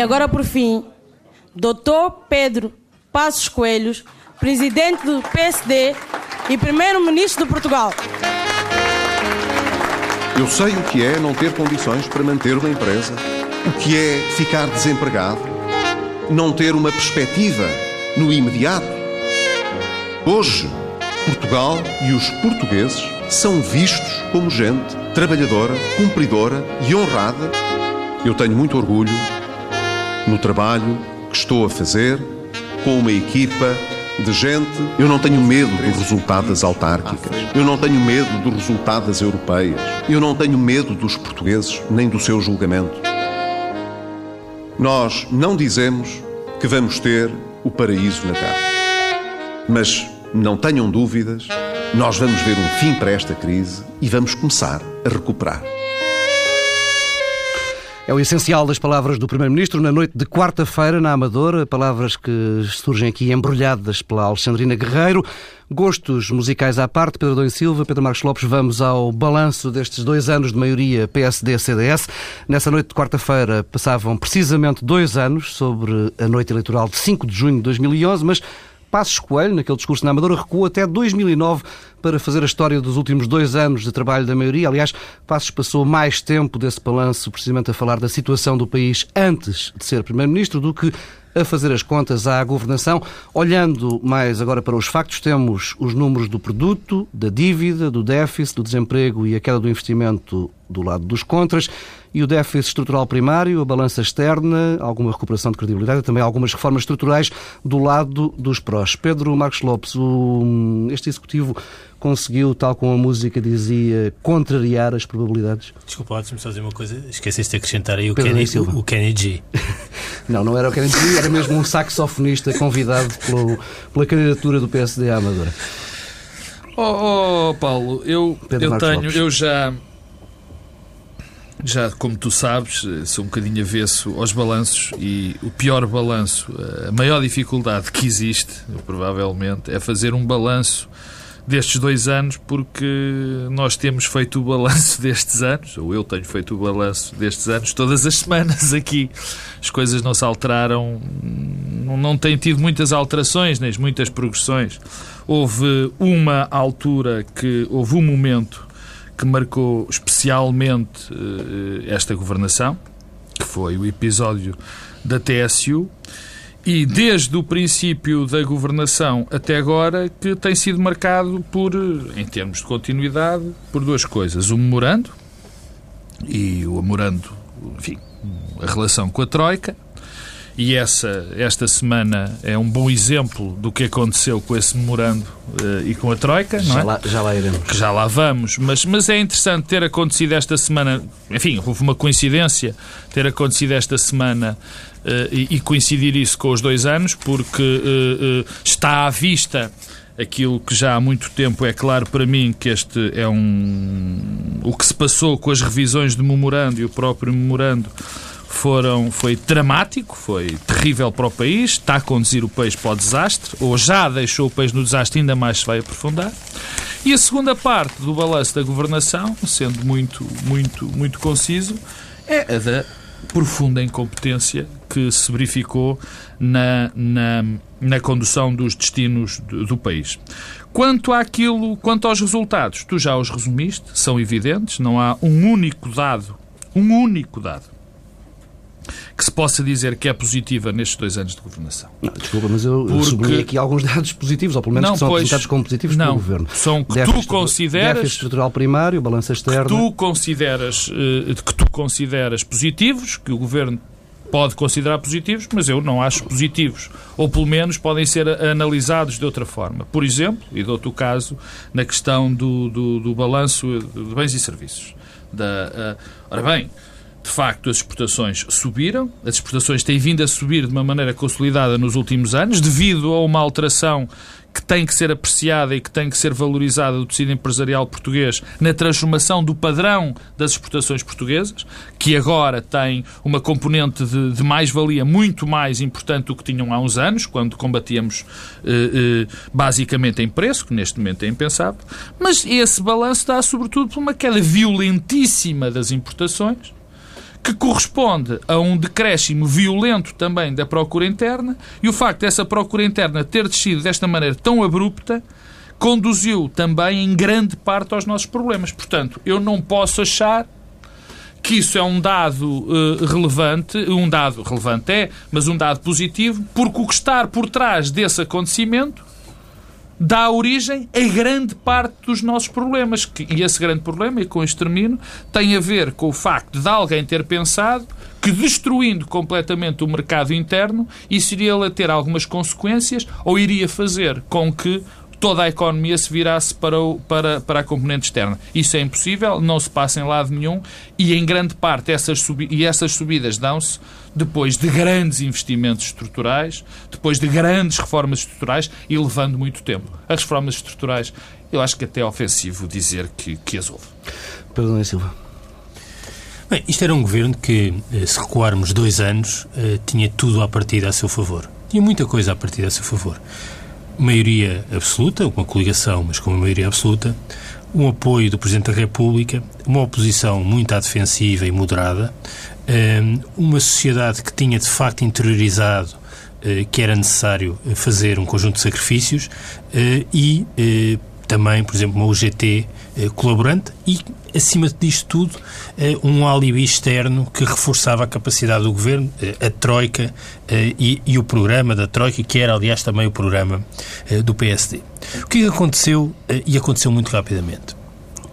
E agora, por fim, Dr. Pedro Passos Coelhos, presidente do PSD e primeiro-ministro de Portugal. Eu sei o que é não ter condições para manter uma empresa, o que é ficar desempregado, não ter uma perspectiva no imediato. Hoje, Portugal e os portugueses são vistos como gente trabalhadora, cumpridora e honrada. Eu tenho muito orgulho no trabalho que estou a fazer com uma equipa de gente. Eu não tenho medo do resultado das autárquicas. Eu não tenho medo do resultado das europeias. Eu não tenho medo dos portugueses nem do seu julgamento. Nós não dizemos que vamos ter o paraíso na Terra. Mas não tenham dúvidas, nós vamos ver um fim para esta crise e vamos começar a recuperar. É o essencial das palavras do Primeiro-Ministro na noite de quarta-feira na Amadora, palavras que surgem aqui embrulhadas pela Alexandrina Guerreiro. Gostos musicais à parte, Pedro Dom Silva, Pedro Marcos Lopes, vamos ao balanço destes dois anos de maioria PSD-CDS. Nessa noite de quarta-feira passavam precisamente dois anos sobre a noite eleitoral de 5 de junho de 2011, mas Passos Coelho, naquele discurso na Amadora, recuou até 2009 para fazer a história dos últimos dois anos de trabalho da maioria. Aliás, Passos passou mais tempo desse balanço precisamente a falar da situação do país antes de ser Primeiro-Ministro do que a fazer as contas à governação. Olhando mais agora para os factos, temos os números do produto, da dívida, do déficit, do desemprego e a queda do investimento do lado dos contras e o déficit estrutural primário, a balança externa, alguma recuperação de credibilidade e também algumas reformas estruturais do lado dos prós. Pedro Marcos Lopes, o, este executivo conseguiu, tal como a música dizia, contrariar as probabilidades? Desculpa, deixa-me só dizer uma coisa. Esqueceste de acrescentar aí o Kenny, o, o Kenny G. não, não era o Kenny G, era mesmo um saxofonista convidado pelo, pela candidatura do PSD à Amadora. Oh, oh Paulo, eu, eu tenho, Lopes. eu já já, como tu sabes, sou um bocadinho avesso aos balanços e o pior balanço, a maior dificuldade que existe, provavelmente, é fazer um balanço destes dois anos, porque nós temos feito o balanço destes anos, ou eu tenho feito o balanço destes anos, todas as semanas aqui. As coisas não se alteraram, não tem tido muitas alterações, nem muitas progressões. Houve uma altura que, houve um momento que marcou especialmente uh, esta governação, que foi o episódio da TSU, e desde o princípio da governação até agora que tem sido marcado por, em termos de continuidade, por duas coisas. O memorando, e o memorando, enfim, a relação com a Troika, e essa, esta semana é um bom exemplo do que aconteceu com esse memorando uh, e com a Troika, não já é? Lá, já lá iremos. Que já lá vamos, mas, mas é interessante ter acontecido esta semana, enfim, houve uma coincidência ter acontecido esta semana uh, e, e, coincidir isso com os dois anos, porque uh, está à vista aquilo que já há muito tempo é claro para mim que este é um. O que se passou com as revisões do memorando e o próprio memorando foram, foi dramático, foi terrível para o país, está a conduzir o país para o desastre, ou já deixou o país no desastre, ainda mais se vai aprofundar. E a segunda parte do balanço da governação, sendo muito, muito, muito conciso, é a da profunda incompetência que se verificou na, na, na condução dos destinos do, do país. Quanto àquilo, quanto aos resultados, tu já os resumiste, são evidentes, não há um único dado, um único dado que se possa dizer que é positiva nestes dois anos de governação. Não, desculpa, mas eu Porque... sublinhei aqui alguns dados positivos, ou pelo menos não, que são pois, apresentados como positivos não, pelo Governo. São que déficit, tu consideras... Déficit estrutural primário, balança externa... Que tu consideras, eh, que tu consideras positivos, que o Governo pode considerar positivos, mas eu não acho positivos. Ou pelo menos podem ser analisados de outra forma. Por exemplo, e dou-te o caso, na questão do, do, do balanço de bens e serviços Da, uh, ora bem, de facto, as exportações subiram, as exportações têm vindo a subir de uma maneira consolidada nos últimos anos, devido a uma alteração que tem que ser apreciada e que tem que ser valorizada do tecido empresarial português na transformação do padrão das exportações portuguesas, que agora tem uma componente de, de mais-valia muito mais importante do que tinham há uns anos, quando combatíamos eh, eh, basicamente em preço, que neste momento é impensável. Mas esse balanço dá sobretudo por uma queda violentíssima das importações que corresponde a um decréscimo violento também da procura interna, e o facto dessa procura interna ter descido desta maneira tão abrupta conduziu também em grande parte aos nossos problemas. Portanto, eu não posso achar que isso é um dado uh, relevante, um dado relevante é, mas um dado positivo, porque o que está por trás desse acontecimento dá origem a grande parte dos nossos problemas. E esse grande problema, e com isto termino, tem a ver com o facto de alguém ter pensado que destruindo completamente o mercado interno, isso iria ter algumas consequências ou iria fazer com que toda a economia se virasse para, o, para, para a componente externa. Isso é impossível, não se passa em lado nenhum e, em grande parte, essas, subi e essas subidas dão-se depois de grandes investimentos estruturais, depois de grandes reformas estruturais e levando muito tempo. As reformas estruturais, eu acho que até é ofensivo dizer que, que as houve. Pedro Silva. Bem, isto era um governo que, eh, se recuarmos dois anos, eh, tinha tudo à partida a seu favor. Tinha muita coisa à partida a seu favor maioria absoluta, uma coligação, mas com uma maioria absoluta, um apoio do Presidente da República, uma oposição muito à defensiva e moderada, ehm, uma sociedade que tinha de facto interiorizado eh, que era necessário fazer um conjunto de sacrifícios eh, e eh, também, por exemplo, uma UGT colaborante e acima disto tudo, eh, um alibi externo que reforçava a capacidade do governo, eh, a Troika eh, e, e, o programa da Troika, que era, aliás, também o programa do PSD. O que aconteceu, e aconteceu muito rapidamente?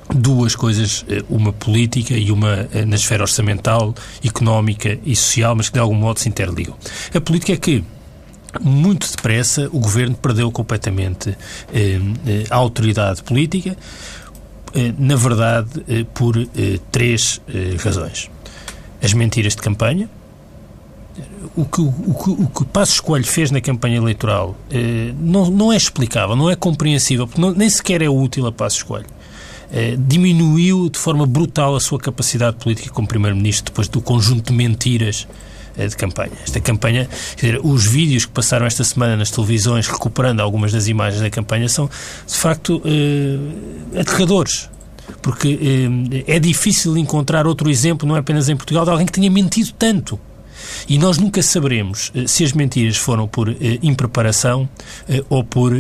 Duas coisas, uma política e uma na esfera orçamental, económica e social, mas que de algum modo se interligam. A política é que muito depressa o governo perdeu completamente eh, a autoridade política, eh, na verdade, eh, por eh, três razões. As mentiras de campanha, o que o, que, o que Passos Coelho fez na campanha eleitoral não, não é explicável, não é compreensível, porque não, nem sequer é útil a Passos Coelho. diminuiu de forma brutal a sua capacidade política como Primeiro-Ministro depois do conjunto de mentiras de campanha. Esta campanha, dizer, os vídeos que passaram esta semana nas televisões, recuperando algumas das imagens da campanha, são de facto eh, aterradores porque eh, é difícil encontrar outro exemplo, não é apenas em Portugal, de alguém que tenha mentido tanto. E nós nunca saberemos eh, se as mentiras foram por eh, impreparação eh, ou por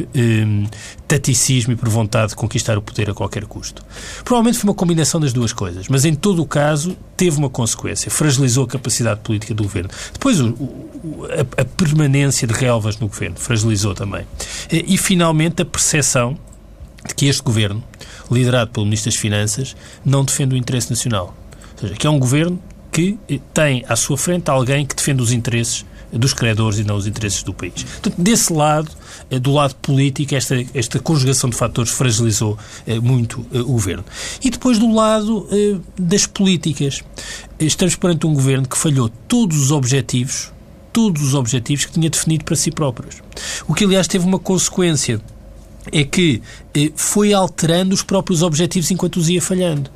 taticismo e por vontade de conquistar o poder a qualquer custo. Provavelmente foi uma combinação das duas coisas, mas em todo o caso teve uma consequência, fragilizou a capacidade política do governo. Depois o, o, a, a permanência de relvas no governo fragilizou também. E finalmente a percepção de que este governo, liderado pelo Ministro das Finanças, não defende o interesse nacional. Ou seja, que é um governo que eh, tem à sua frente alguém que defende os interesses dos credores e não os interesses do país. Portanto, desse lado, eh, do lado político, esta, esta conjugação de fatores fragilizou eh, muito o governo. E depois, do lado das políticas, estamos perante um governo que falhou todos os objetivos, todos os objetivos que tinha definido para si próprios. O que, aliás, teve uma consequência é que foi alterando os próprios objetivos enquanto os ia falhando.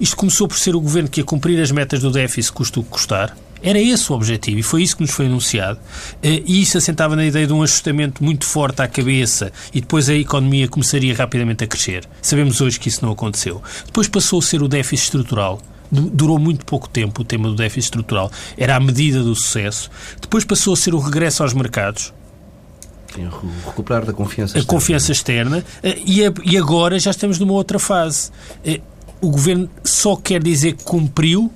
Isto começou por ser o governo que ia cumprir as metas do déficit, custo o que custar. Era esse o objetivo e foi isso que nos foi anunciado. Eh, e isso assentava na ideia de um ajustamento muito forte à cabeça e depois a economia começaria rapidamente a crescer. Sabemos hoje que isso não aconteceu. Depois passou a ser o déficit estrutural. Durou muito pouco tempo o tema do déficit estrutural. Era a medida do sucesso. Depois passou a ser o regresso aos mercados. Recuperar da confiança externa. A confiança externa. Eh, e agora já estamos numa outra fase eh, o governo só quer dizer que cumpriu,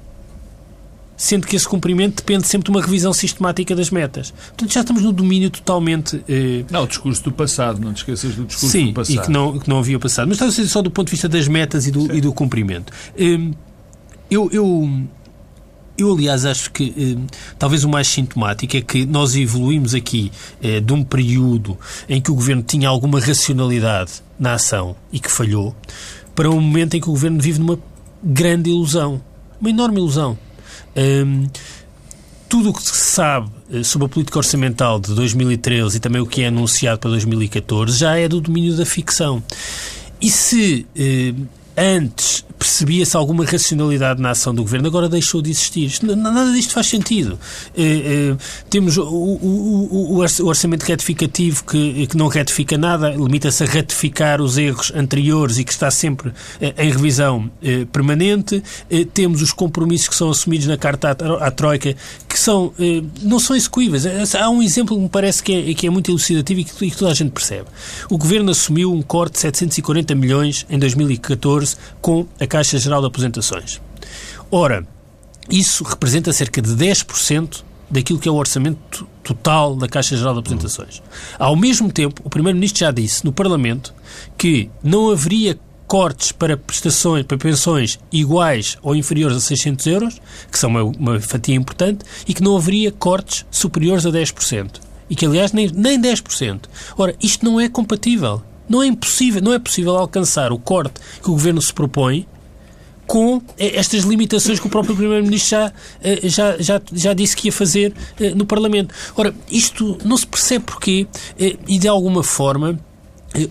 sendo que esse cumprimento depende sempre de uma revisão sistemática das metas. Portanto, já estamos no domínio totalmente. Eh... Não, o discurso do passado, não te esqueças do discurso Sim, do passado. Sim, e que não, que não havia passado. Mas estava a ser só do ponto de vista das metas e do, e do cumprimento. Eh, eu, eu, eu, aliás, acho que eh, talvez o mais sintomático é que nós evoluímos aqui eh, de um período em que o governo tinha alguma racionalidade na ação e que falhou para um momento em que o governo vive numa grande ilusão. Uma enorme ilusão. Hum, tudo o que se sabe eh, sobre a política orçamental de 2013 e também o que é anunciado para 2014 já é do domínio da ficção. E se antes percebia-se alguma racionalidade na ação do governo, agora deixou de existir. Nada disto faz sentido. Eh, eh, temos o, orçamento retificativo que, não retifica nada, limita-se a ratificar os erros anteriores e que está sempre eh, em revisão permanente. temos os compromissos que são assumidos na Carta à, Troika, que são, não são execuíveis. Há um exemplo que me parece que é, é muito elucidativo e que toda a gente percebe. O governo assumiu um corte de 740 milhões em 2014 com a Caixa Geral de Aposentações. Ora, isso representa cerca de 10% daquilo que é o orçamento total da Caixa Geral de Aposentações. Ao mesmo tempo, o Primeiro-Ministro já disse no Parlamento que não haveria cortes para prestações, para pensões iguais ou inferiores a 600 euros, que são uma, uma fatia importante, e que não haveria cortes superiores a 10%. E que, aliás, nem, nem 10%. Ora, isto não é compatível. Não é impossível, não é possível alcançar o corte que o Governo se propõe com eh, estas limitações que o próprio Primeiro-Ministro já, eh, já, já, já disse que ia fazer eh, no Parlamento. Ora, isto não se percebe porquê e, de alguma forma,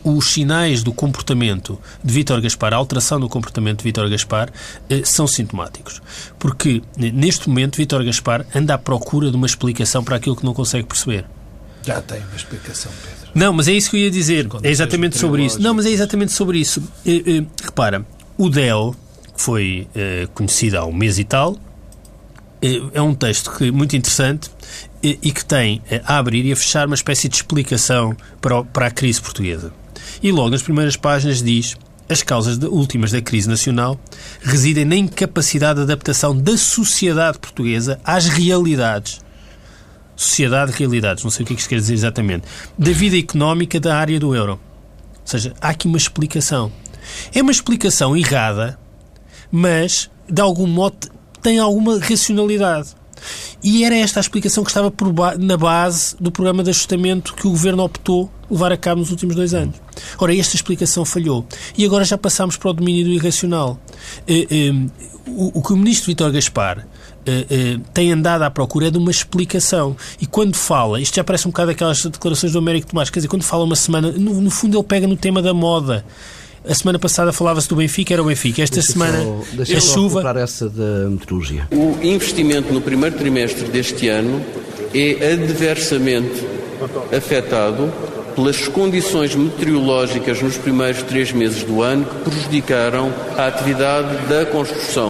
os sinais do comportamento de Vítor Gaspar, a alteração do comportamento de Vítor Gaspar, são sintomáticos. Porque, neste momento, Vítor Gaspar anda à procura de uma explicação para aquilo que não consegue perceber. Já tem uma explicação, Pedro. Não, mas é isso que eu ia dizer. É exatamente sobre isso. Não, mas é exatamente sobre isso. repara, o DEL, foi uh, conhecida há um mês e tal. Uh, é um texto que, muito interessante e, e que tem a abrir e a fechar uma espécie de explicação para, o, para a crise portuguesa. E logo nas primeiras páginas diz as causas de, últimas da crise nacional residem na incapacidade de adaptação da sociedade portuguesa às realidades. Sociedade, realidades, não sei o que é isto quer dizer exatamente. Da vida económica da área do euro. Ou seja, há aqui uma explicação. É uma explicação errada mas, de algum modo, tem alguma racionalidade. E era esta a explicação que estava ba na base do programa de ajustamento que o Governo optou levar a cabo nos últimos dois anos. Ora, esta explicação falhou. E agora já passamos para o domínio do irracional. Eh, eh, o, que o Ministro Vítor Gaspar eh, tem andado à procura é de uma explicação. E quando fala, isto já parece um bocado aquelas declarações do Américo Tomás, quer dizer, quando fala uma semana, no, no fundo ele pega no tema da moda. A semana passada falava-se do Benfica, era o Benfica. Esta deixa semana só, é chuva. essa da meteorologia. O investimento no primeiro trimestre deste ano é adversamente afetado pelas condições meteorológicas nos primeiros três meses do ano que prejudicaram a atividade da construção.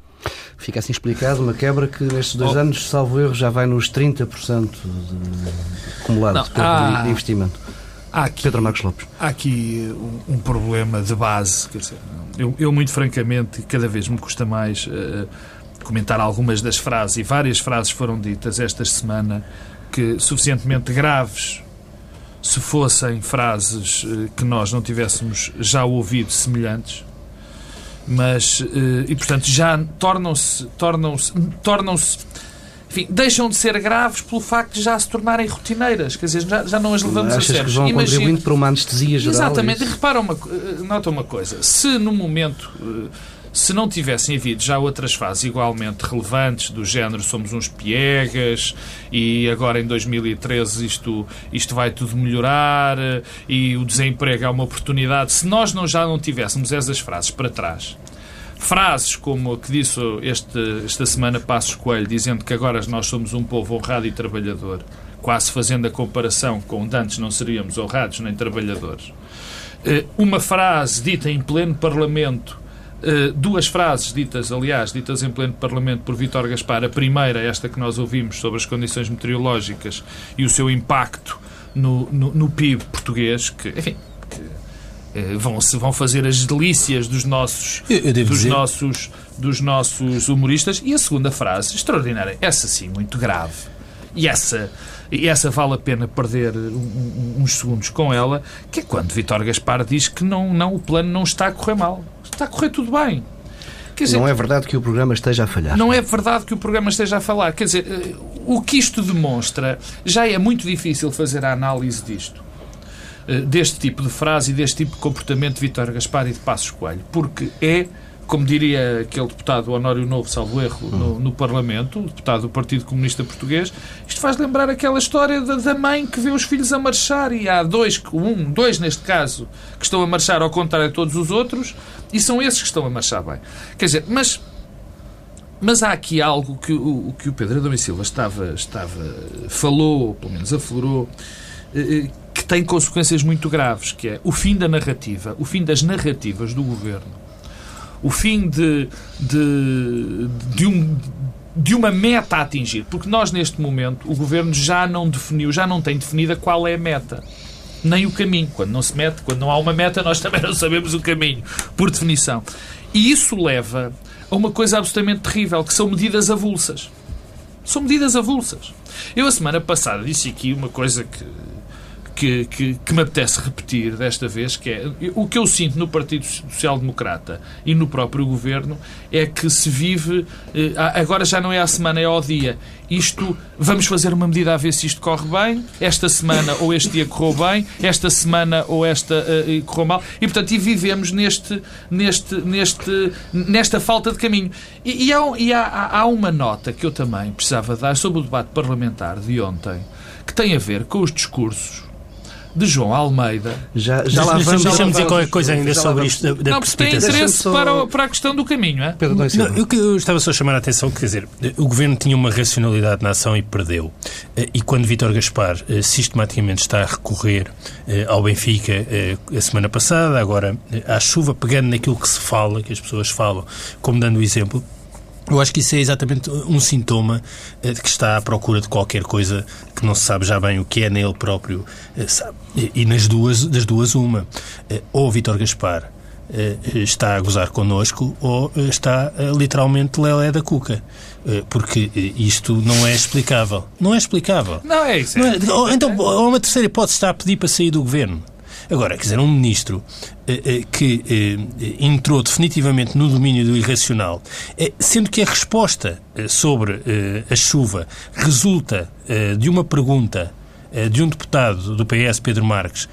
Fica assim explicado uma quebra que nestes dois oh. anos, salvo erro, já vai nos 30% de acumulado Não, de, ah, de investimento. Há aqui, Pedro Marcos Lopes. Há aqui um, um problema de base. Quer dizer, eu, eu, muito francamente, cada vez me custa mais uh, comentar algumas das frases, e várias frases foram ditas esta semana que suficientemente graves se fossem frases uh, que nós não tivéssemos já ouvido semelhantes mas uh, e portanto já tornam-se tornam-se tornam-se enfim, deixam de ser graves pelo facto de já se tornarem rotineiras. Quer dizer, já, já não as levamos Achas a sério. que vão Imagina... contribuindo para uma anestesia geral? Exatamente. É e repara uma, eh, nota uma coisa. Se no momento eh, se não tivessem havido já outras fases igualmente relevantes, do género somos uns piegas e agora em 2013 isto, isto vai tudo melhorar eh, e o desemprego é uma oportunidade, se nós não, já não tivéssemos essas frases para trás, frases como a que disse este, esta semana Passos Coelho, dizendo que agora nós somos um povo honrado e trabalhador, quase fazendo a comparação com antes não seríamos honrados nem trabalhadores. Eh, uma frase dita em pleno Parlamento, eh, duas frases ditas, aliás, ditas em pleno Parlamento por Vítor Gaspar. A primeira, esta que nós ouvimos sobre as condições meteorológicas e o seu impacto no, no, no PIB português, que, enfim, vão, se vão fazer as delícias dos nossos, dos dizer... nossos, dos nossos humoristas. E a segunda frase, extraordinária, essa sim, muito grave. E essa, e essa vale a pena perder uns segundos com ela, que é quando Vitor Gaspar diz que não, não, o plano não está a correr mal. Está a correr tudo bem. Dizer, não é verdade que o programa esteja a falhar. Não é verdade que o programa esteja a falar. Quer dizer, eh, o que isto demonstra, já é muito difícil fazer a análise disto. Eh, deste tipo de frase e deste tipo de comportamento de Vítor Gaspar e de Passos Coelho, porque é como diria aquele deputado Honório Novo, salvo erro, no, no, Parlamento, deputado do Partido Comunista Português, isto faz lembrar aquela história da, da, mãe que vê os filhos a marchar e há dois, um, dois neste caso, que estão a marchar ao contrário de todos os outros e são esses que estão a marchar bem. Quer dizer, mas mas há aqui algo que o, que o Pedro Adão e Silva estava, estava, falou, ou pelo menos aflorou, eh, eh, tem consequências muito graves, que é o fim da narrativa, o fim das narrativas do governo, o fim de, de, de, um, de uma meta a atingir. Porque nós, neste momento, o governo já não definiu, já não tem definida qual é a meta. Nem o caminho. Quando não se mete, quando não há uma meta, nós também não sabemos o caminho, por definição. E isso leva a uma coisa absolutamente terrível, que são medidas avulsas. São medidas avulsas. Eu, a semana passada, disse aqui uma coisa que que, que, que, me apetece repetir desta vez, que é o que eu sinto no Partido Social Democrata e no próprio Governo é que se vive, eh, agora já não é à semana, é ao dia. Isto, vamos fazer uma medida a ver se isto corre bem, esta semana ou este dia correu bem, esta semana ou esta uh, correu mal, e portanto e vivemos neste, neste, neste, nesta falta de caminho. E, e, há, e há, há uma nota que eu também precisava dar sobre o debate parlamentar de ontem, que tem a ver com os discursos de João Almeida. Já, já lá vamos. Deixa-me dizer qualquer coisa ainda sobre isto da, da não, tem interesse só... para, para a questão do caminho, é? Pedro, não, eu, eu estava só a chamar a atenção, quer dizer, o Governo tinha uma racionalidade na ação e perdeu. Eh, e quando Vítor Gaspar eh, sistematicamente está a recorrer eh, ao Benfica a semana passada, agora à chuva, pegando naquilo que se fala, que as pessoas falam, como dando o exemplo, eu acho que isso é exatamente um sintoma eh, de que está à procura de qualquer coisa que não se sabe já bem o que é nele próprio. Eh. E nas duas, das duas, uma. Eh, ou Vítor Gaspar está a gozar connosco ou está literalmente Lelé da Cuca. Porque isto não é explicável. Não é explicável. Não é isso. Não é, ou, então, ou uma terceira hipótese está a pedir para sair do governo. Agora, quer dizer, um ministro eh, eh, que eh, entrou definitivamente no domínio do irracional, sendo que a resposta sobre a chuva resulta de uma pergunta de um deputado do PS, Pedro Marques,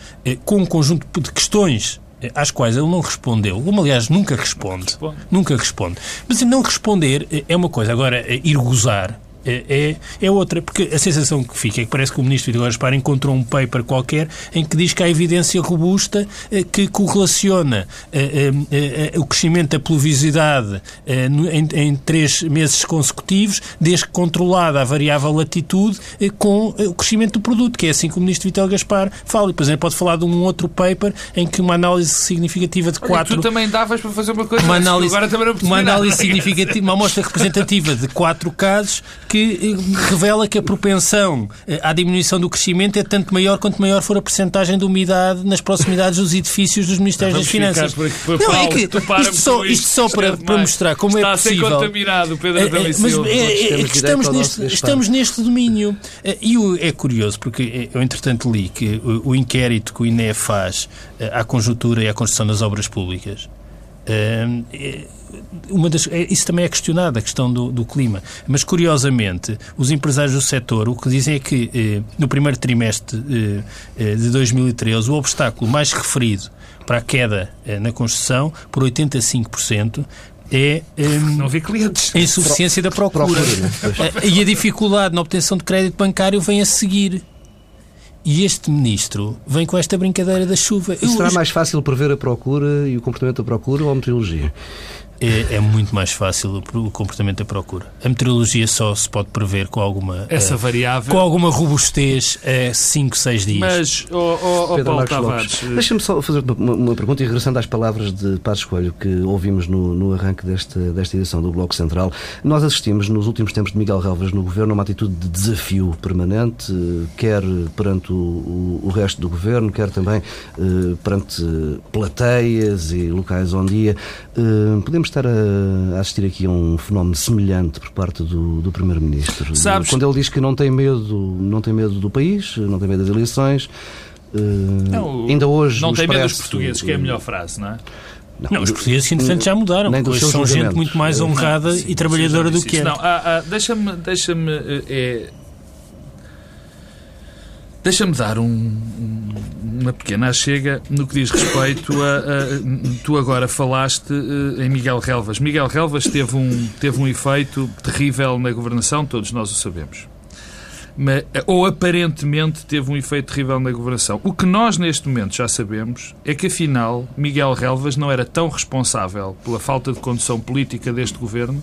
com um conjunto de questões às quais ele não respondeu, como aliás nunca responde, responde. nunca responde. Mas não responder é uma coisa, agora ir gozar é, é, é, outra, porque a sensação que fica é que parece que o Ministro Vitor Gaspar encontrou um paper qualquer em que diz que há evidência robusta eh, que correlaciona eh, eh, o crescimento da pluviosidade em, em três meses consecutivos, desde que controlada a variável latitude, com o crescimento do produto, que é assim que o Ministro Vitor Gaspar fala. E, por exemplo, pode falar de um outro paper em que uma análise significativa de quatro... Olha, tu também davas para fazer uma coisa uma análise, agora também não Uma análise significativa, uma amostra representativa de quatro casos que que eh, revela que a propensão eh, à diminuição do crescimento é tanto maior quanto maior for a percentagem de umidade nas proximidades dos edifícios dos Ministérios das Finanças. Não, é que isto só, isto só para, para mostrar como Está é possível... Está a ser contaminado, Pedro é, é, Mas é, é, que estamos neste, estamos neste domínio. E é curioso, porque eu entretanto li que o, o inquérito que o INE faz à conjuntura e à construção das obras públicas uma das, é, isso também é questionado, a questão do, do, clima. Mas, curiosamente, os empresários do setor o que dizem é que eh, no primeiro trimestre eh, eh de 2013 o obstáculo mais referido para a queda eh, na construção, por 85%, é um, não vi clientes. a insuficiência da procura. Eh, e a dificuldade na obtenção de crédito bancário vem a seguir. E este ministro vem com esta brincadeira da chuva. Será mais fácil prever a procura e o comportamento da procura ou a meteorologia? É, é, muito mais fácil o comportamento da procura. A meteorologia só se pode prever com alguma essa uh, variável com alguma robustez a 5, 6 dias. Mas, oh, oh, oh Paulo Tavares... Deixa-me só fazer uma, uma, pergunta e regressando às palavras de Passos Coelho que ouvimos no, no arranque desta, desta edição do Bloco Central. Nós assistimos nos últimos tempos de Miguel Relvas no Governo a uma atitude de desafio permanente, quer perante o, o, o resto do Governo, quer também uh, perante plateias e locais onde ia. Uh, podemos estar a assistir aqui a um fenómeno semelhante por parte do, do Primeiro-Ministro. Quando ele diz que não tem medo, não tem medo do país, não tem medo das eleições. Uh, não, ainda hoje. Não tem medo dos portugueses, que é a melhor frase, não é? Não, não, os portugueses, entretanto, já mudaram. Nem hoje são gente muito mais honrada não, sim, e trabalhadora do que era. Não, ah, ah, deixa-me deixa é, deixa-me dar um, um, uma pequena chega no que diz respeito a, a, Tu agora falaste uh, em Miguel Relvas. Miguel Relvas teve um, teve um efeito terrível na governação, todos nós o sabemos. Mas, ou aparentemente teve um efeito terrível na governação. O que nós neste momento já sabemos é que afinal Miguel Relvas não era tão responsável pela falta de condução política deste governo,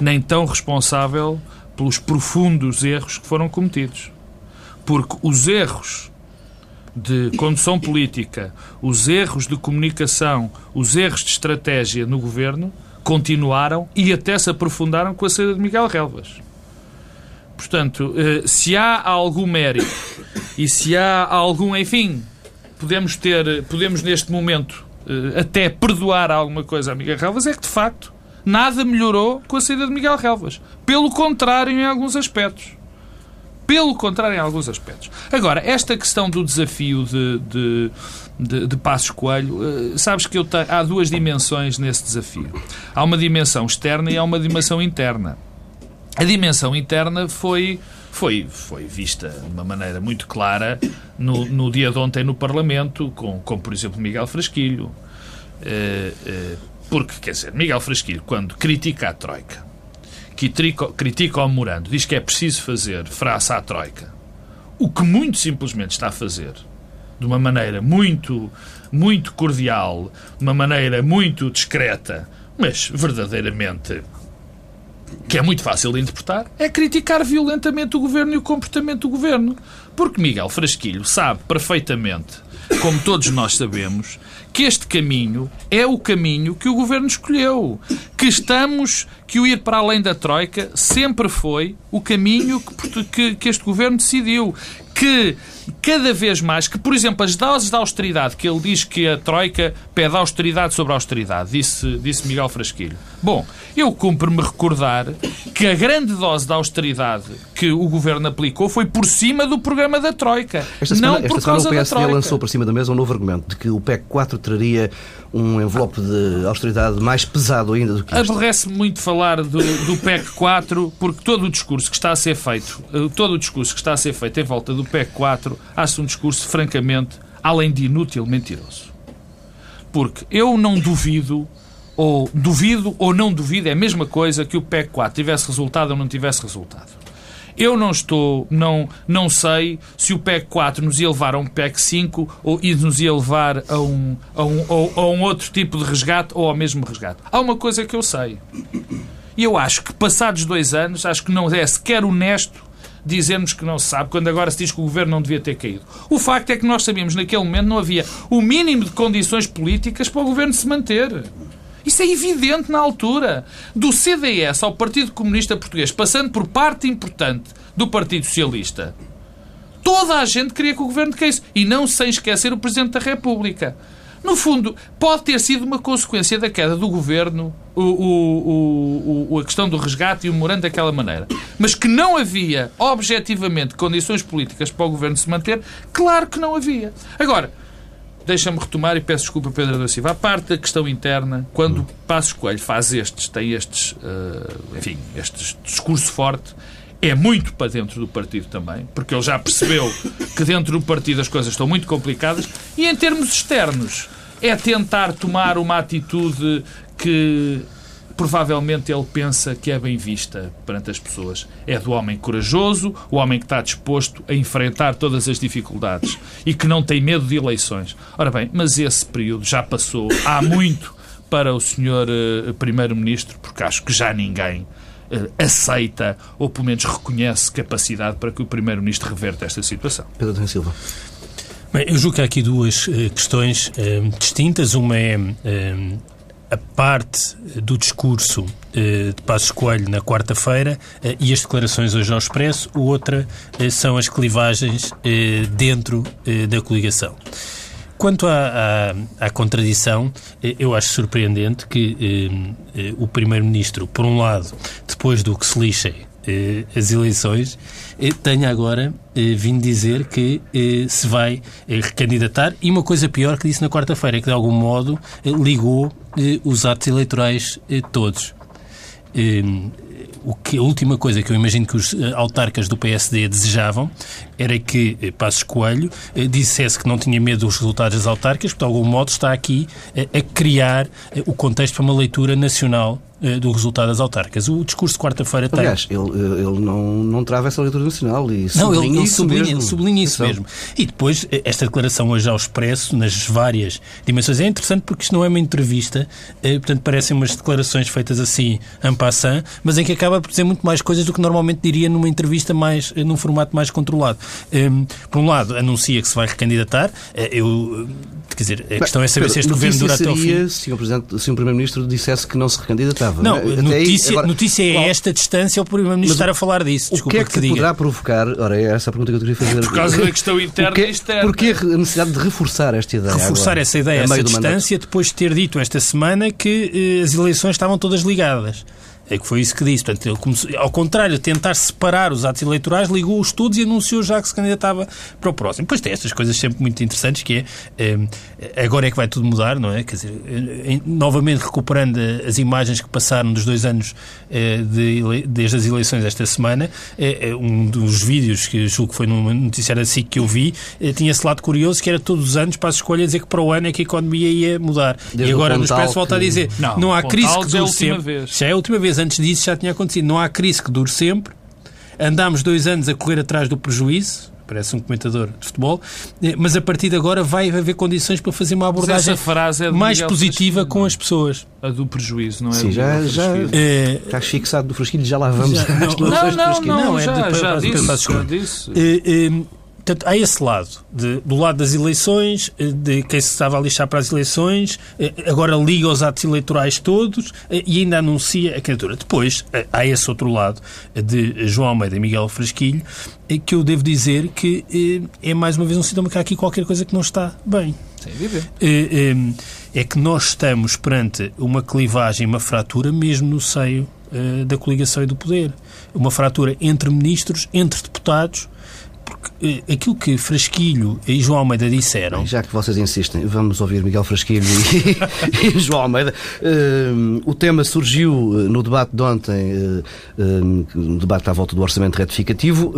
nem tão responsável pelos profundos erros que foram cometidos. Porque os erros de condução política, os erros de comunicação, os erros de estratégia no governo continuaram e até se aprofundaram com a saída de Miguel Relvas. Portanto, eh, se há algum mérito e se há algum, enfim, podemos ter, podemos neste momento eh, até perdoar alguma coisa a Miguel Relvas, é que de facto nada melhorou com a saída de Miguel Relvas. Pelo contrário, em alguns aspectos. Pelo contrário, em alguns aspectos. Agora, esta questão do desafio de, de, de, de Passos Coelho, uh, sabes que te, há duas dimensões nesse desafio. Há uma dimensão externa e há uma dimensão interna. A dimensão interna foi, foi, foi vista de uma maneira muito clara no, no dia de ontem no Parlamento, com, com por exemplo, Miguel Frasquilho. Uh, uh, porque, quer dizer, Miguel Frasquilho, quando critica a Troika, critica, o Morando, diz que é preciso fazer face à Troika, o que muito simplesmente está a fazer, de uma maneira muito, muito cordial, de uma maneira muito discreta, mas verdadeiramente que é muito fácil de interpretar, é criticar violentamente o governo e o comportamento do governo. Porque Miguel Frasquilho sabe perfeitamente, como todos nós sabemos, que este caminho é o caminho que o governo escolheu. Que estamos, que o ir para além da Troika sempre foi o caminho que, que, que este governo decidiu. Que cada vez mais, que por exemplo as doses de austeridade, que ele diz que a Troika pede austeridade sobre austeridade, disse, disse Miguel Frasquilho. Bom, eu cumpro-me recordar que a grande dose de austeridade que o governo aplicou foi por cima do programa da Troika. Esta semana, não por esta causa o PSD lançou por cima da mesa um novo argumento de que o PEC 4 traria um envelope de austeridade mais pesado ainda do que. Aborrece-me muito falar do, do PEC 4 porque todo o discurso que está a ser feito, eh, todo o discurso que está a ser feito em volta do PEC 4 acho um discurso francamente, além de inútil, mentiroso. Porque eu não duvido ou duvido ou não duvido, é a mesma coisa que o PEC 4 tivesse resultado ou não tivesse resultado. Eu não estou, não, não sei se o PEC 4 nos ia levar a um PEC 5 ou nos ia levar a um, a um, a um outro tipo de resgate ou ao mesmo resgate. Há uma coisa que eu sei. E eu acho que, passados dois anos, acho que não é sequer honesto dizermos que não se sabe, quando agora se diz que o governo não devia ter caído. O facto é que nós sabíamos naquele momento não havia o mínimo de condições políticas para o governo se manter. Isso é evidente na altura. Do CDS ao Partido Comunista Português, passando por parte importante do Partido Socialista, toda a gente queria que o governo caísse. E não sem esquecer o Presidente da República. No fundo, pode ter sido uma consequência da queda do governo o, o, o, a questão do resgate e o memorando daquela maneira. Mas que não havia, objetivamente, condições políticas para o governo se manter, claro que não havia. Agora, deixa-me retomar e peço desculpa, Pedro da Silva. A parte da questão interna, quando o Passos Coelho faz estes, tem estes, uh, enfim, este discurso forte, é muito para dentro do partido também, porque ele já percebeu que dentro do partido as coisas estão muito complicadas, e em termos externos, é tentar tomar uma atitude que provavelmente ele pensa que é bem vista perante as pessoas. É do homem corajoso, o homem que está disposto a enfrentar todas as dificuldades e que não tem medo de eleições. Ora bem, mas esse período já passou há muito para o senhor uh, Primeiro-Ministro, porque acho que já ninguém aceita ou pelo menos reconhece capacidade para que o Primeiro-Ministro reverta esta situação. Pedro da Silva. Bem, eu julgo que há aqui duas uh, questões uh, distintas. Uma é uh, a parte do discurso de Passos Coelho na quarta-feira e as declarações hoje ao Expresso. O outra são as clivagens dentro da coligação. Quanto à, à, à, contradição, eu acho surpreendente que o Primeiro-Ministro, por um lado, depois do que se lixem eh, as eleições, eh, tenha agora eh, vindo dizer que se vai recandidatar e uma coisa pior que disse na quarta-feira, que de algum modo ligou os atos eleitorais todos. O que, a última coisa que eu imagino que os autarcas do PSD desejavam era que Passos Coelho dissesse que não tinha medo dos resultados das autárquicas, porque de algum modo está aqui a criar o contexto para uma leitura nacional eh, do resultado das autárquicas. O discurso de quarta-feira tem. Aliás, ele, eh, ele não, não trava essa leitura nacional e não, ele, ele sublinha, mesmo. sublinha isso mesmo. E depois, eh, esta declaração hoje ao expresso, nas várias dimensões, é interessante porque isto não é uma entrevista, portanto, parecem umas declarações feitas assim, en passant, mas em que acaba por dizer muito mais coisas do que normalmente diria numa entrevista mais, num formato mais controlado. Ehm, por um lado, anuncia que se vai recandidatar. Eu, quer dizer, a questão é saber Pedro, se este governo dura até ao fim. Se o, Presidente, se o Primeiro-Ministro dissesse que não se recandidatava. Não, Até notícia, aí, agora, notícia é qual, esta distância ao Primeiro-Ministro estar a falar disso. O Desculpa que é que, que poderá provocar? Ora, é essa a pergunta que eu queria fazer. Por causa da questão interna que, e externa. Porquê a necessidade de reforçar esta ideia? Reforçar agora, essa ideia, essa distância, depois de ter dito esta semana que eh, as eleições estavam todas ligadas. É que foi isso que disse. Portanto, começou, ao contrário de tentar separar os atos eleitorais, ligou-os todos e anunciou já que se candidatava para o próximo. Depois tem estas coisas sempre muito interessantes, que é eh, agora é que vai tudo mudar, não é? Quer dizer, eh, novamente recuperando as imagens que passaram dos dois anos eh, de, desde as eleições esta semana, um dos vídeos que julgo que foi num noticiário assim que eu vi, tinha esse lado curioso que era todos os anos para as escolhas dizer que para o ano é que a economia ia mudar. Desde e agora no Pontal Expresso volta a dizer, Não, não há crise que é dure sempre. vez. Já é a última vez antes disso já tinha acontecido. Não há crise que dure sempre. Andámos dois anos a correr atrás do prejuízo, parece um comentador de futebol, eh, mas a partir de agora vai haver condições para fazer uma abordagem frase é mais Miguel positiva com é? as pessoas. A do prejuízo, não é? Sim, já, já. Eh, estás fixado do frasquilho, já lá vamos Já, às não, Não, não, não, Não, é já, de- já para- disse, já disse. Eh, Portanto, há esse lado, de- do lado das eleições, eh, de quem se estava a lixar para as eleições, eh, agora liga os atos eleitorais todos eh, e ainda anuncia a candidatura. Depois, há esse outro lado, de João Almeida e Miguel Frasquilho, que eu devo dizer que é mais uma vez um sintoma que há aqui qualquer coisa que não está bem. Eh, É que nós estamos perante uma clivagem, uma fratura, mesmo no seio da coligação e do poder. Uma fratura entre ministros, entre deputados, porque eh, aquilo que Frasquilho e João Almeida disseram. Já que vocês insistem, vamos ouvir Miguel Frasquilho e, e João Almeida. Um, o tema surgiu uh, no debate de ontem, uh, um, um debate à volta do orçamento retificativo,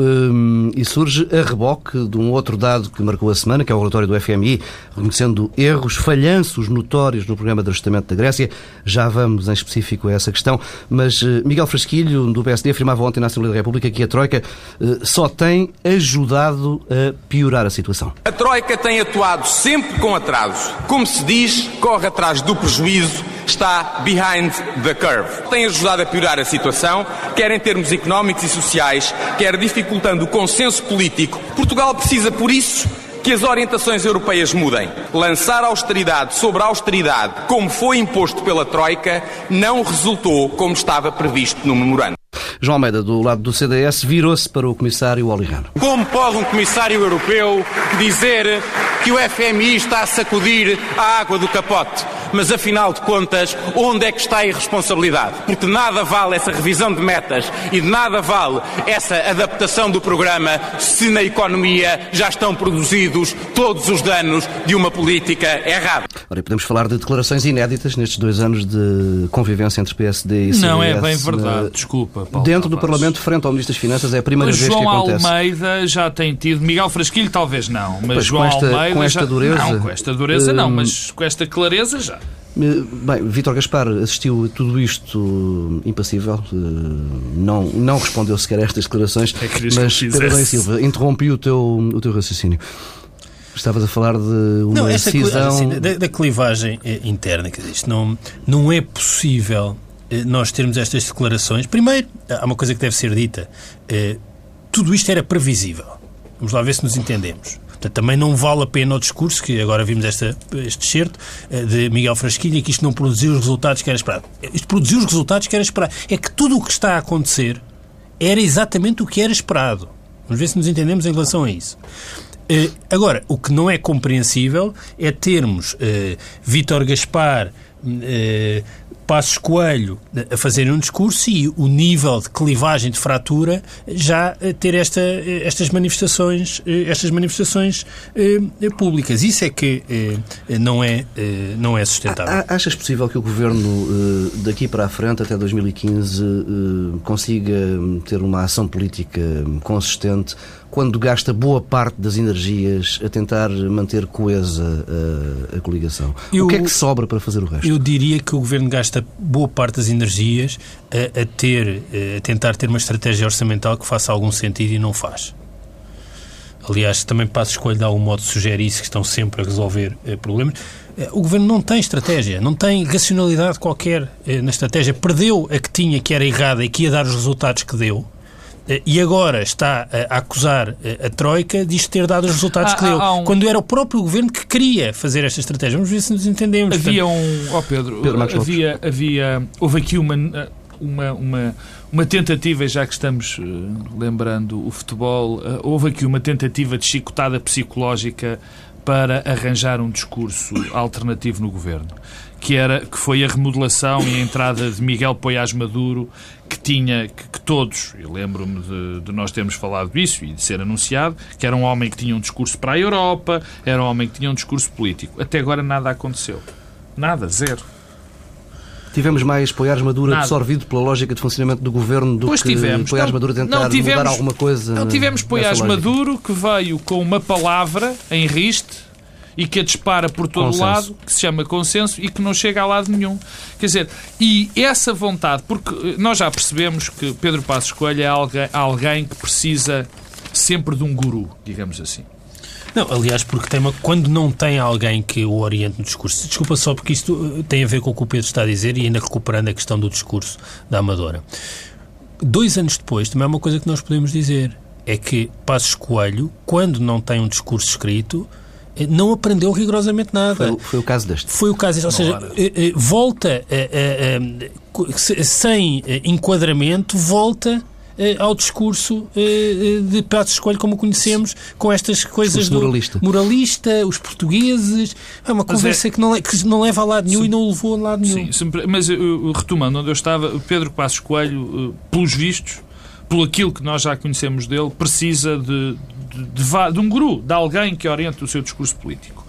e surge a reboque de um outro dado que marcou a semana, que é o relatório do FMI, reconhecendo erros, falhanços notórios no programa de ajustamento da Grécia. Já vamos em específico a essa questão, mas uh, Miguel Frasquilho, do PSD, afirmava ontem na Assembleia da República que a Troika uh, só tem ajudado a piorar a situação. A Troika tem atuado sempre com atraso. Como se diz, corre atrás do prejuízo, está behind the curve. Tem ajudado a piorar a situação, quer em termos económicos e sociais, quer dificultando o consenso político. Portugal precisa, por isso, que as orientações europeias mudem. Lançar austeridade sobre austeridade, como foi imposto pela Troika, não resultou como estava previsto no memorando. João Almeida, do lado do CDS, virou-se para o comissário Olirano. Como pode um comissário europeu dizer que o FMI está a sacudir a água do capote? Mas afinal de contas, onde é que está a irresponsabilidade? Porque nada vale essa revisão de metas e de nada vale essa adaptação do programa se na economia já estão produzidos todos os danos de uma política errada. Ora, e podemos falar de declarações inéditas nestes dois anos de convivência entre PSD e CDS. Não é bem na- verdade, desculpa. Paulo Dentro do. Parlamento, frente ao Ministro das Finanças, é a primeira Mas vez que João acontece. Almeida já tem tido, Miguel Frasquilho talvez não, mas Pois, João com esta- Almeida com esta já... dureza, não, com esta dureza não, hum, mas com esta clareza já. Eh, Bem, Vítor Gaspar assistiu a tudo isto impassível, eh, não, não respondeu sequer a estas declarações, É que que mas eu Pedro. Silva, interrompi o teu, o teu raciocínio. Estavas a falar de uma Não, esta assim, da, da clivagem eh, interna, dizer, isto não, não é possível eh, nós termos estas declarações. Primeiro, há uma coisa que deve ser dita. eh, tudo isto era previsível. Vamos lá ver se nos entendemos. Portanto, também não vale a pena o discurso, que agora vimos esta, este excerto eh, de Miguel Frasquilha, que isto não produziu os resultados que era esperado. Isto produziu os resultados que era esperado. É que tudo o que está a acontecer era exatamente o que era esperado. Vamos ver se nos entendemos em relação a isso. Eh, agora, o que não é compreensível é termos eh, Vítor Gaspar eh, Passos Coelho a fazerem um discurso e o nível de clivagem, de fratura, já ter esta, estas manifestações, estas manifestações eh, públicas. Isso é que eh, não, é, eh, não é sustentável. Achas possível que o Governo, daqui para a frente, até 2015, consiga ter uma ação política consistente quando gasta boa parte das energias a tentar manter coesa a, a coligação? Eu, o que é que sobra para fazer o resto? Eu diria que o Governo gasta boa parte das energias a, a ter, a tentar ter uma estratégia orçamental que faça algum sentido e não faz. Aliás, também passo escolha de algum modo sugere isso, que estão sempre a resolver eh, problemas. Eh, o Governo não tem estratégia, não tem racionalidade qualquer eh, na estratégia. Perdeu a que tinha, que era errada e que ia dar os resultados que deu. Eh, e agora está a acusar eh, a Troika de ter dado os resultados ah, que deu, um... quando era o próprio governo que queria fazer esta estratégia. Vamos ver se nos entendemos. Havia um. Ó oh Pedro, Pedro havia, havia. Houve aqui uma. Uma, uma, uma tentativa, já que estamos uh, lembrando o futebol, uh, houve aqui uma tentativa de chicotada psicológica para arranjar um discurso alternativo no governo que, era, que foi a remodelação e a entrada de Miguel Poiás Maduro, que tinha, que, que todos, eu lembro-me de, de, nós termos falado disso e de ser anunciado, que era um homem que tinha um discurso para a Europa, era um homem que tinha um discurso político. Até agora nada aconteceu. Nada, zero. Tivemos mais Poiás Maduro Nada. absorvido pela lógica de funcionamento do governo do pois que tivemos. Poiás Maduro tentar não tivemos, mudar alguma coisa. Não tivemos Poiás Maduro que veio com uma palavra em riste e que a dispara por todo consenso. o lado, que se chama consenso e que não chega a lado nenhum. Quer dizer, e essa vontade, porque eh, nós já percebemos que Pedro Passos Coelho é alguém, alguém que precisa sempre de um guru, digamos assim. Não, aliás, porque tem uma, quando não tem alguém que o oriente no discurso, desculpa só porque isto eh, tem a ver com o que o Pedro está a dizer e ainda recuperando a questão do discurso da Amadora. Dois anos depois, também é uma coisa que nós podemos dizer, é que Passos Coelho, quando não tem um discurso escrito, não aprendeu rigorosamente nada. Foi, foi, o caso deste. Foi o caso deste. Ou seja, eh, eh, volta, sem eh, enquadramento, volta ao discurso de Passos Escolho como o conhecemos, com estas coisas do moralista. moralista, os portugueses. É uma mas conversa é... que, não, que não leva a lado nenhum sim. e não levou a lado nenhum. Sim, mas retomando onde eu estava, Pedro Passos Coelho, pelos vistos, pelo aquilo que nós já conhecemos dele, precisa de, de, de, um guru, de alguém que oriente o seu discurso político.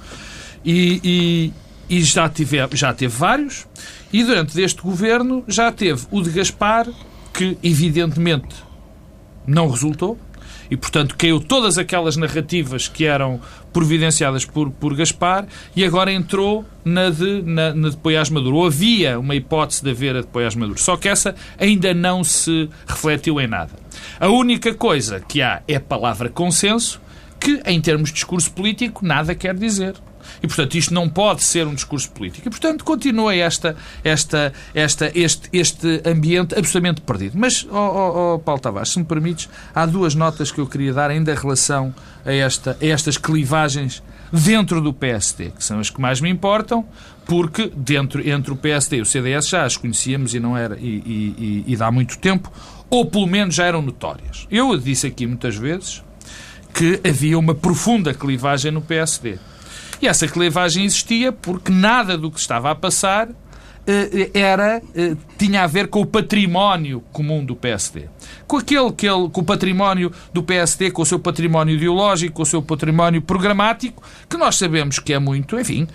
E, e, e já, tive, já teve vários, e durante este governo já teve o de Gaspar, que evidentemente não resultou, e, portanto, caiu todas aquelas narrativas que eram providenciadas por, por Gaspar e agora entrou na de, na, na de Poiás Maduro. Ou havia uma hipótese de haver a de Poiás Maduro, só que essa ainda não se refletiu em nada. A única coisa que há é a palavra consenso, que, em termos de discurso político, nada quer dizer. E, portanto, isto não pode ser um discurso político. E, portanto, continua esta, esta, esta, este, este ambiente absolutamente perdido. Mas, oh, oh, Paulo Tavares, se me permites, há duas notas que eu queria dar ainda em relação a, esta, a estas clivagens dentro do PSD, que são as que mais me importam, porque dentro, entre o PSD e o CDS já as conhecíamos e não era, e, e, e, e dá muito tempo, ou pelo menos já eram notórias. Eu disse aqui muitas vezes que havia uma profunda clivagem no PSD. E essa clivagem existia porque nada do que estava a passar eh, era eh, tinha a ver com o património comum do PSD. Com aquele que ele, com o património do PSD, com o seu património ideológico, com o seu património programático, que nós sabemos que é muito, enfim,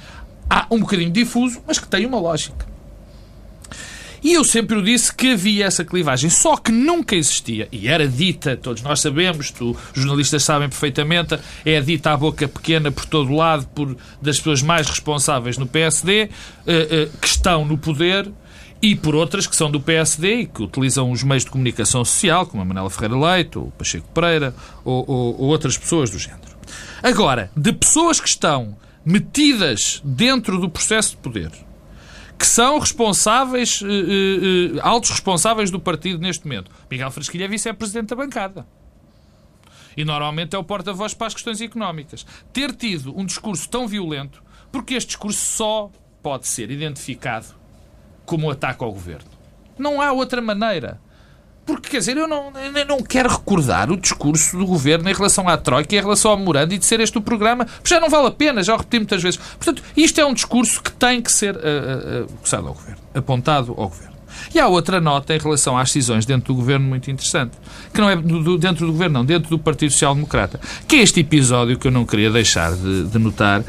há um bocadinho difuso, mas que tem uma lógica. E eu sempre o disse que havia essa clivagem, só que nunca existia, e era dita, todos nós sabemos, tu, os jornalistas sabem perfeitamente, é dita à boca pequena por todo lado por, das pessoas mais responsáveis no PSD, eh, eh, que estão no poder, e por outras que são do PSD e que utilizam os meios de comunicação social, como a Manela Ferreira Leite, ou o Pacheco Pereira, ou, ou, ou outras pessoas do género. Agora, de pessoas que estão metidas dentro do processo de poder, que são responsáveis, uh, uh, altos responsáveis do partido neste momento. Miguel Fresquilha é vice-presidente da bancada. E normalmente é o porta-voz para as questões económicas. Ter tido um discurso tão violento, porque este discurso só pode ser identificado como um ataque ao governo. Não há outra maneira. Porque, quer dizer, eu não, eu não quero recordar o discurso do governo em relação à Troika e em relação ao memorando e de ser este o programa, porque já não vale a pena, já o repeti muitas vezes. Portanto, isto é um discurso que tem que ser uh, uh, ao governo, apontado ao governo. E há outra nota em relação às decisões dentro do governo muito interessante, que não é do, dentro do governo, não, dentro do Partido Social Democrata, que é este episódio que eu não queria deixar de, de notar,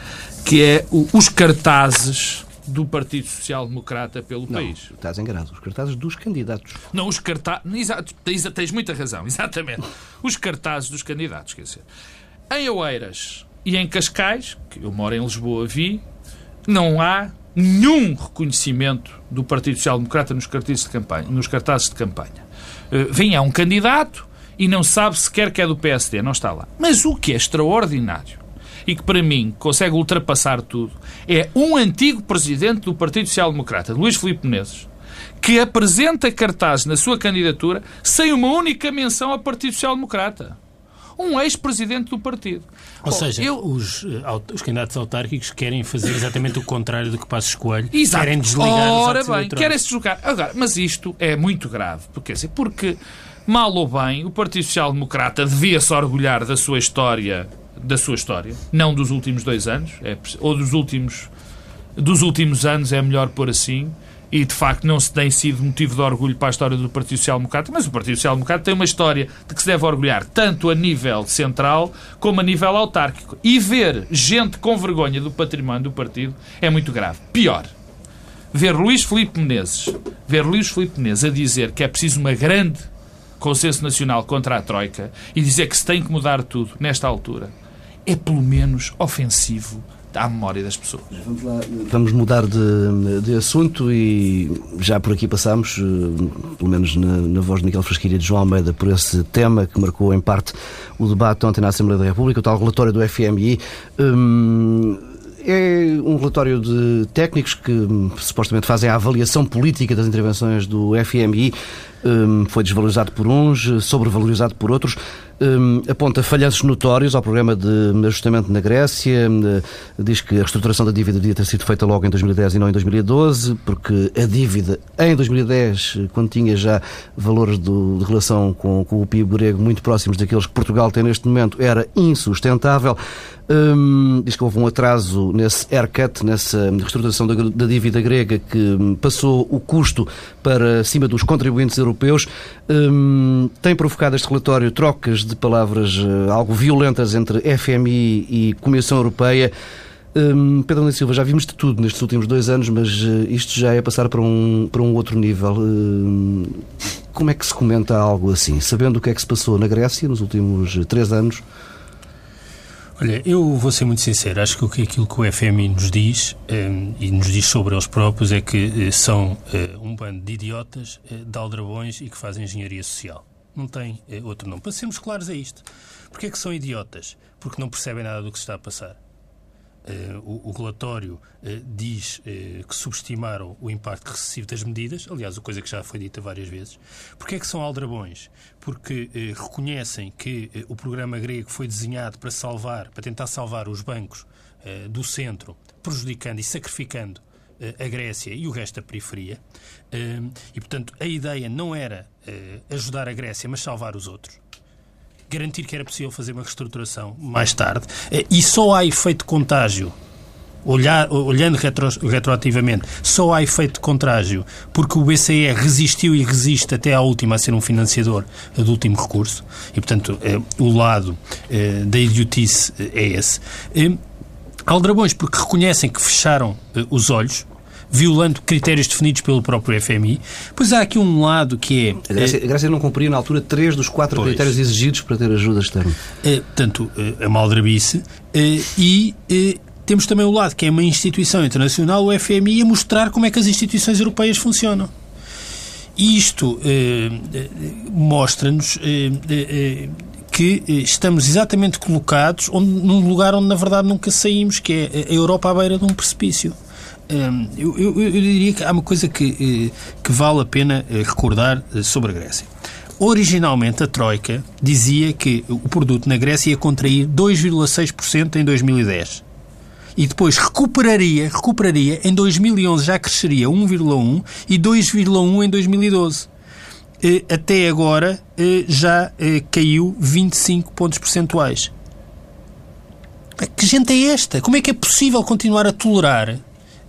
que é o, os cartazes do Partido Social Democrata pelo não, país. Estás enganado. Os cartazes dos candidatos. Não, os cartazes. Exato, tens, tens muita razão, exatamente. Os cartazes dos candidatos, quer dizer. Em Oeiras e em Cascais, que eu moro em Lisboa, vi, não há nenhum reconhecimento do Partido Social Democrata nos cartazes de campanha. Nos cartazes de campanha. Uh, vem um candidato e não sabe sequer que é do PSD, não está lá. Mas o que é extraordinário e que para mim consegue ultrapassar tudo é um antigo presidente do Partido Social Democrata, Luís Filipe Menezes, que apresenta cartazes na sua candidatura sem uma única menção ao Partido Social Democrata um ex-presidente do partido. Ou Bom, seja, eu... os, eh, os candidatos autárquicos querem fazer exatamente o contrário do que Passos Coelho. Exato. Querem desligar Ora bem, querem-se deslocar. Agora, mas isto é muito grave. Porque, assim, porque mal ou bem, o Partido Social Democrata devia-se orgulhar da sua história da sua história, não dos últimos dois anos, é, ou dos últimos, dos últimos anos, é melhor pôr assim, e de facto não se tem sido motivo de orgulho para a história do Partido Social Democrata, mas o Partido Social Democrata tem uma história de que se deve orgulhar tanto a nível central como a nível autárquico. E ver gente com vergonha do património do partido é muito grave. Pior, ver Luís Filipe Menezes, ver Luís Filipe Menezes a dizer que é preciso uma grande consenso nacional contra a Troika e dizer que se tem que mudar tudo nesta altura é pelo menos ofensivo à memória das pessoas. Vamos, lá, vamos mudar de, de, assunto e já por aqui passamos, eh, pelo menos na, na voz de Miguel Frasquilha de João Almeida, por esse tema que marcou em parte o debate ontem na Assembleia da República, o tal relatório do FMI. Hum, é um relatório de técnicos que hum, supostamente fazem a avaliação política das intervenções do FMI. Hum, foi desvalorizado por uns, sobrevalorizado por outros um, aponta falhanços notórios ao programa de ajustamento na Grécia, um, diz que a reestruturação da dívida devia ter sido feita logo em 2010 e não em 2012, porque a dívida em 2010, quando tinha já valores do, de relação com, com o PIB grego muito próximos daqueles que Portugal tem neste momento, era insustentável. Um, diz que houve um atraso nesse haircut, nessa reestruturação da, da, dívida grega, que passou o custo para cima dos contribuintes europeus. Um, tem provocado este relatório trocas de palavras uh, algo violentas entre FMI e Comissão Europeia. Um, Pedro da Silva, já vimos de tudo nestes últimos dois anos, mas uh, isto já é passar para um, para um outro nível. Uh, como é que se comenta algo assim? Sabendo o que é que se passou na Grécia nos últimos três anos, Olha, eu vou ser muito sincero, acho que aquilo que o FMI nos diz, ehm, e nos diz sobre eles próprios, é que uh, são uh, um bando de idiotas, uh, de aldrabões e que fazem engenharia social. Não tem outro nome. Para sermos claros a isto. Porquê é que são idiotas? Porque não percebem nada do que se está a passar. Uh, o, o, relatório uh, diz uh, que subestimaram o impacto recessivo das medidas, aliás, a coisa que já foi dita várias vezes. Porquê é que são aldrabões? Porque reconhecem que o programa grego foi desenhado para salvar, para tentar salvar os bancos do centro, prejudicando e sacrificando a Grécia e o resto da periferia. e, portanto, a ideia não era ajudar a Grécia, mas salvar os outros garantir que era possível fazer uma reestruturação mais tarde. Eh, e só há efeito contágio Olhar, olhando retro, retroativamente, só há efeito de contágio porque o BCE resistiu e resiste até à última a ser um financiador do último recurso e, portanto, eh, o lado eh, da idiotice é esse. Aldrabões porque reconhecem que fecharam os olhos violando critérios definidos pelo próprio FMI. Pois há aqui um lado que é... A Grécia, a Grécia não cumpria, na altura, três dos quatro pois. critérios exigidos para ter ajuda externa. É, portanto, é, a maldrabice e temos também o lado que é uma instituição internacional, o FMI, a mostrar como é que as instituições europeias funcionam. E isto eh, mostra-nos eh, eh, que estamos exatamente colocados onde, num lugar onde, na verdade, nunca saímos, que é a Europa à beira de um precipício. Hum, eu, eu, eu, diria que há uma coisa que, eh, que vale a pena eh, recordar eh, sobre a Grécia. Originalmente, a Troika dizia que o produto na Grécia ia contrair 2,6% em 2010. E depois recuperaria, recuperaria, em 2011 já cresceria 1,1% e 2,1% em 2012. até agora já caiu 25 pontos percentuais. Que gente é esta? Como é que é possível continuar a tolerar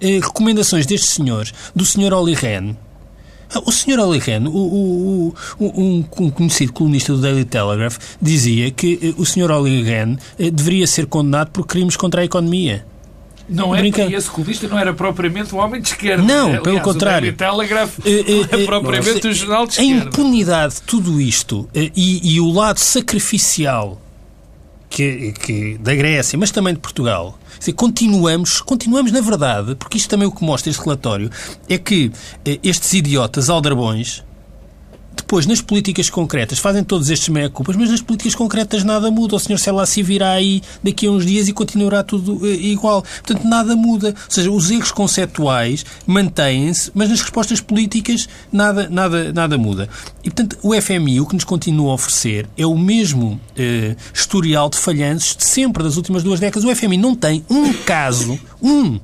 recomendações destes senhores, do senhor Olli Rehn, o Sr. Olli Rehn, o, o, o, um, um, conhecido colunista do Daily Telegraph, dizia que eh, o Sr. Olli Rehn eh, deveria ser condenado por crimes contra a economia. Não é Brinca... esse colunista não era propriamente um homem de esquerda. Não, Aliás, pelo contrário. O Telegraph não é propriamente um jornal de esquerda. A impunidade de tudo isto e, e o lado sacrificial que, que, da Grécia, mas também de Portugal, dizer, continuamos, continuamos na verdade, porque isto também o que mostra este relatório, é que eh, estes idiotas aldrabões depois, nas políticas concretas, fazem todos estes meia-culpas, mas nas políticas concretas nada muda. O Sr. Selassie virá aí daqui a uns dias e continuará tudo uh, igual. Portanto, nada muda. Ou seja, os erros conceptuais mantêm-se, mas nas respostas políticas nada, nada, nada muda. E, portanto, o FMI o que nos continua a oferecer é o mesmo uh, historial de falhanços de sempre, das últimas duas décadas. O FMI não tem um caso, um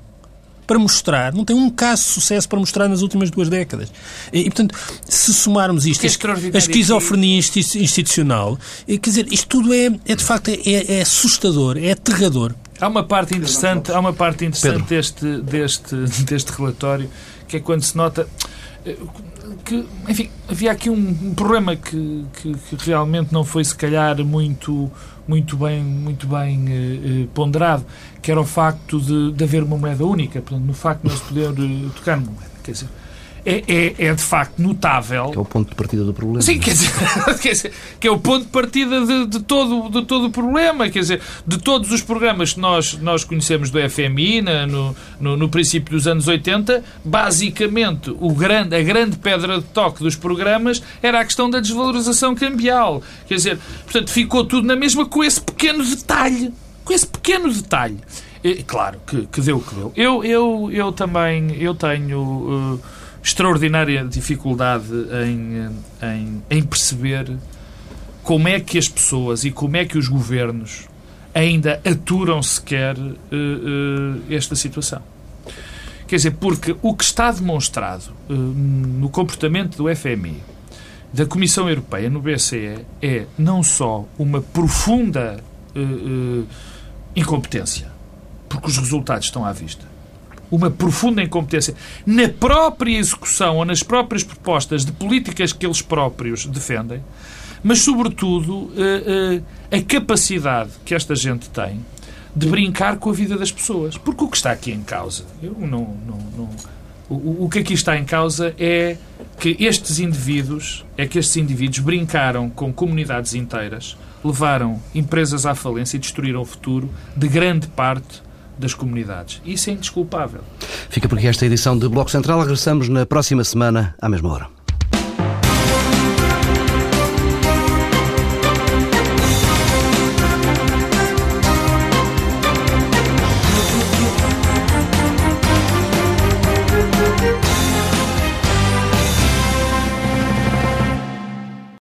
para mostrar, não tem um caso de sucesso para mostrar nas últimas duas décadas. E, portanto, se somarmos isto, a esquizofrenia institucional, quer dizer, isto tudo é, é de facto, é, é assustador, é aterrador. Há uma parte interessante, há uma parte interessante deste, deste, deste relatório, que é quando se nota eh, que, enfim, havia aqui um, problema que, que, que, realmente não foi, se calhar, muito, muito bem, muito bem eh, eh, ponderado, que era o facto de, de haver uma moeda única, portanto, no facto de se poder uh, tocar numa moeda. Quer dizer, é, é, é, de facto notável. Que é o ponto de partida do problema. Sim, quer dizer, quer dizer que é o ponto de partida de, de, todo, de todo o problema. Quer dizer, de todos os programas que nós, nós conhecemos do FMI na, no, no, no, princípio dos anos 80, basicamente o grande, a grande pedra de toque dos programas era a questão da desvalorização cambial. Quer dizer, portanto, ficou tudo na mesma com esse pequeno detalhe. Com esse pequeno detalhe. E, claro, que, que deu o que deu. Eu, eu, eu também eu tenho. Uh, extraordinária dificuldade em, em, em perceber como é que as pessoas e como é que os governos ainda aturam sequer uh, uh, esta situação. Quer dizer, porque o que está demonstrado uh, no comportamento do FMI, da Comissão Europeia, no BCE, é não só uma profunda incompetência, porque os resultados estão à vista, uma profunda incompetência na própria execução ou nas próprias propostas de políticas que eles próprios defendem, mas, sobretudo, eh, eh, a capacidade que esta gente tem de brincar com a vida das pessoas. Porque o que está aqui em causa, eu não, não, não o, o que aqui está em causa é que estes indivíduos, é que estes indivíduos brincaram com comunidades inteiras, levaram empresas à falência e destruíram o futuro de grande parte das comunidades. Isso é indesculpável. Fica por aqui esta edição de Bloco Central. Regressamos na próxima semana, à mesma hora.